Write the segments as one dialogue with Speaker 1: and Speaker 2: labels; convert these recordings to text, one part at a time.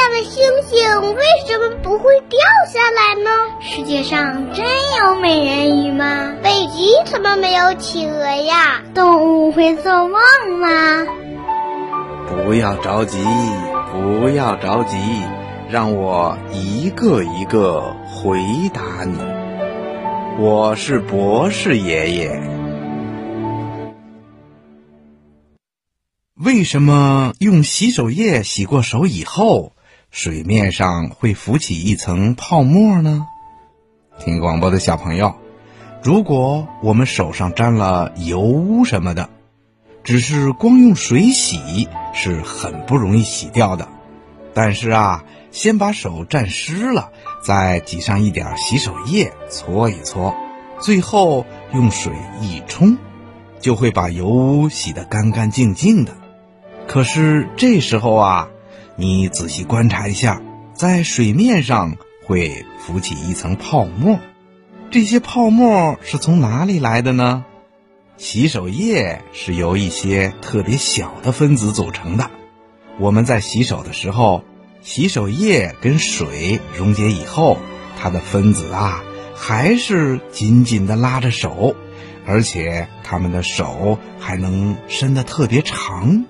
Speaker 1: 下的星星为什么不会掉下来呢？
Speaker 2: 世界上真有美人鱼吗？
Speaker 1: 北极怎么没有企鹅呀？
Speaker 2: 动物会做梦吗？
Speaker 3: 不要着急，不要着急，让我一个一个回答你。我是博士爷爷。为什么用洗手液洗过手以后，水面上会浮起一层泡沫呢？听广播的小朋友，如果我们手上沾了油污什么的，只是光用水洗是很不容易洗掉的。但是啊，先把手沾湿了，再挤上一点洗手液搓一搓，最后用水一冲，就会把油污洗得干干净净的。可是这时候啊，你仔细观察一下，在水面上会浮起一层泡沫，这些泡沫是从哪里来的呢？洗手液是由一些特别小的分子组成的。我们在洗手的时候，洗手液跟水溶解以后，它的分子啊还是紧紧地拉着手，而且它们的手还能伸得特别长。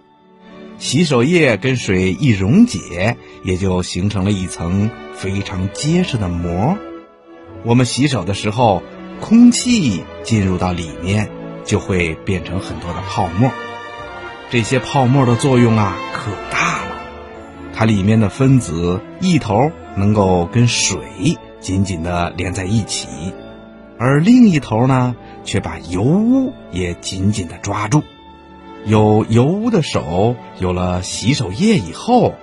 Speaker 3: 洗手液跟水一溶解，也就形成了一层非常结实的膜。我们洗手的时候，空气进入到里面，就会变成很多的泡沫。这些泡沫的作用啊，可大了。它里面的分子一头能够跟水紧紧地连在一起，而另一头呢，却把油污也紧紧地抓住。有油污的手，有了洗手液以后，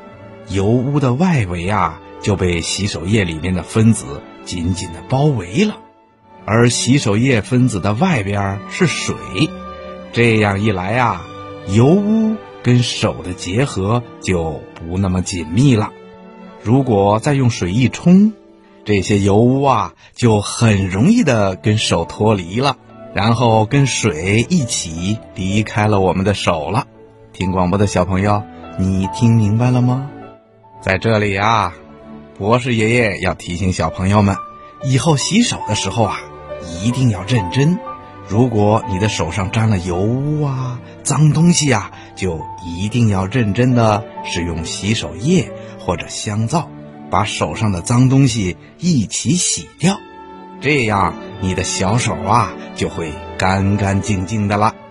Speaker 3: 油污的外围啊就被洗手液里面的分子紧紧的包围了，而洗手液分子的外边是水，这样一来啊，油污跟手的结合就不那么紧密了。如果再用水一冲，这些油污啊就很容易的跟手脱离了。然后跟水一起离开了我们的手了。听广播的小朋友，你听明白了吗？在这里啊，博士爷爷要提醒小朋友们，以后洗手的时候啊，一定要认真。如果你的手上沾了油污啊、脏东西啊，就一定要认真的使用洗手液或者香皂，把手上的脏东西一起洗掉。这样，你的小手啊就会干干净净的了。